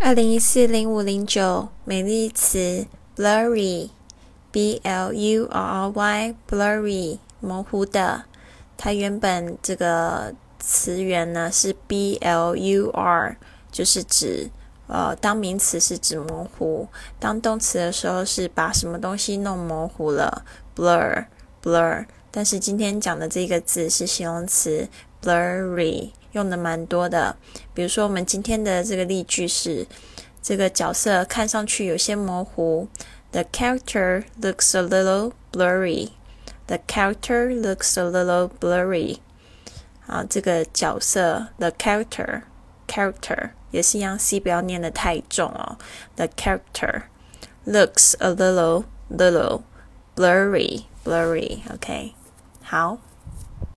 二零一四零五零九美丽词 blurry，b l u r r y，blurry 模糊的。它原本这个词源呢是 b l u r，就是指呃当名词是指模糊，当动词的时候是把什么东西弄模糊了 blur blur。但是今天讲的这个字是形容词 blurry。用的蛮多的，比如说我们今天的这个例句是：这个角色看上去有些模糊。The character looks a little blurry. The character looks a little blurry. 啊，这个角色 the character character 也是一样，c 不要念的太重哦。The character looks a little little blurry blurry. OK，好。